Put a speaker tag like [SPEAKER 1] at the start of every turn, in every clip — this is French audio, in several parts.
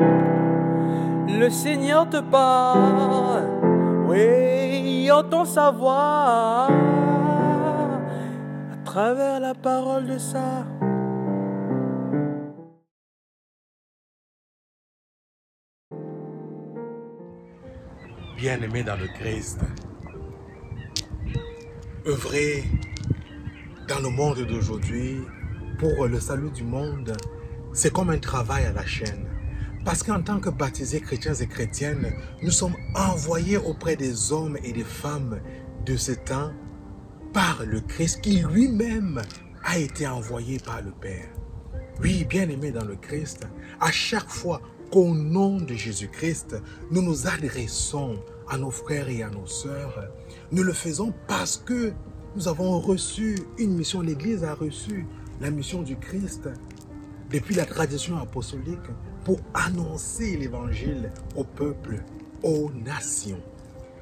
[SPEAKER 1] Le Seigneur te parle, oui, entend sa voix à travers la parole de ça.
[SPEAKER 2] Bien-aimé dans le Christ, œuvrer dans le monde d'aujourd'hui pour le salut du monde, c'est comme un travail à la chaîne. Parce qu'en tant que baptisés chrétiens et chrétiennes, nous sommes envoyés auprès des hommes et des femmes de ce temps par le Christ qui lui-même a été envoyé par le Père. Oui, bien aimé dans le Christ, à chaque fois qu'au nom de Jésus-Christ, nous nous adressons à nos frères et à nos sœurs, nous le faisons parce que nous avons reçu une mission, l'Église a reçu la mission du Christ depuis la tradition apostolique pour annoncer l'Évangile au peuple, aux nations.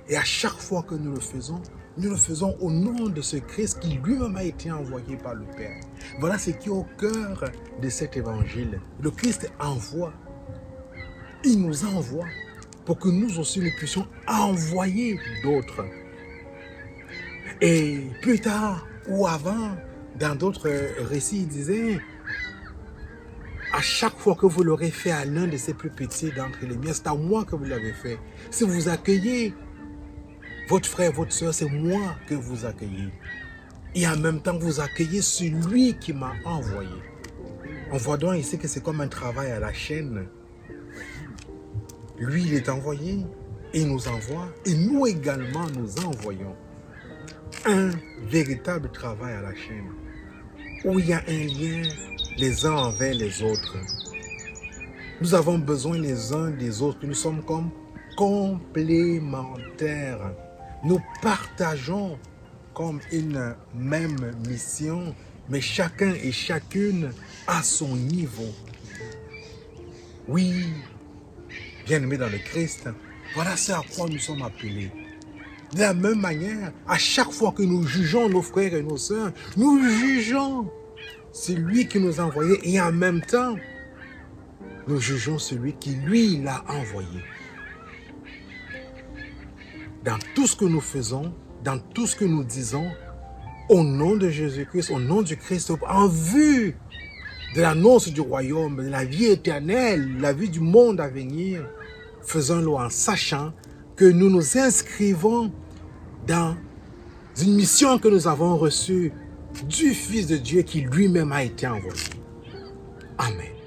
[SPEAKER 2] Et à chaque fois que nous le faisons, nous le faisons au nom de ce Christ qui lui-même a été envoyé par le Père. Voilà ce qui est au cœur de cet évangile. Le Christ envoie. Il nous envoie pour que nous aussi nous puissions envoyer d'autres. Et plus tard ou avant, dans d'autres récits, il disait, à chaque fois que vous l'aurez fait à l'un de ces plus petits d'entre les miens, c'est à moi que vous l'avez fait. Si vous accueillez votre frère, votre soeur, c'est moi que vous accueillez. Et en même temps, vous accueillez celui qui m'a envoyé. On voit donc ici que c'est comme un travail à la chaîne. Lui, il est envoyé, il nous envoie, et nous également, nous envoyons. Un véritable travail à la chaîne, où il y a un lien les uns envers les autres. Nous avons besoin les uns des autres, nous sommes comme complémentaires. Nous partageons comme une même mission, mais chacun et chacune à son niveau. Oui, bien-aimés dans le Christ, voilà ce à quoi nous sommes appelés. De la même manière, à chaque fois que nous jugeons nos frères et nos sœurs, nous jugeons celui qui nous a envoyés et en même temps, nous jugeons celui qui, lui, l'a envoyé. Dans tout ce que nous faisons, dans tout ce que nous disons, au nom de Jésus-Christ, au nom du Christ, en vue de l'annonce du royaume, de la vie éternelle, la vie du monde à venir, faisons-le en sachant que nous nous inscrivons dans une mission que nous avons reçue du Fils de Dieu qui lui-même a été envoyé. Amen.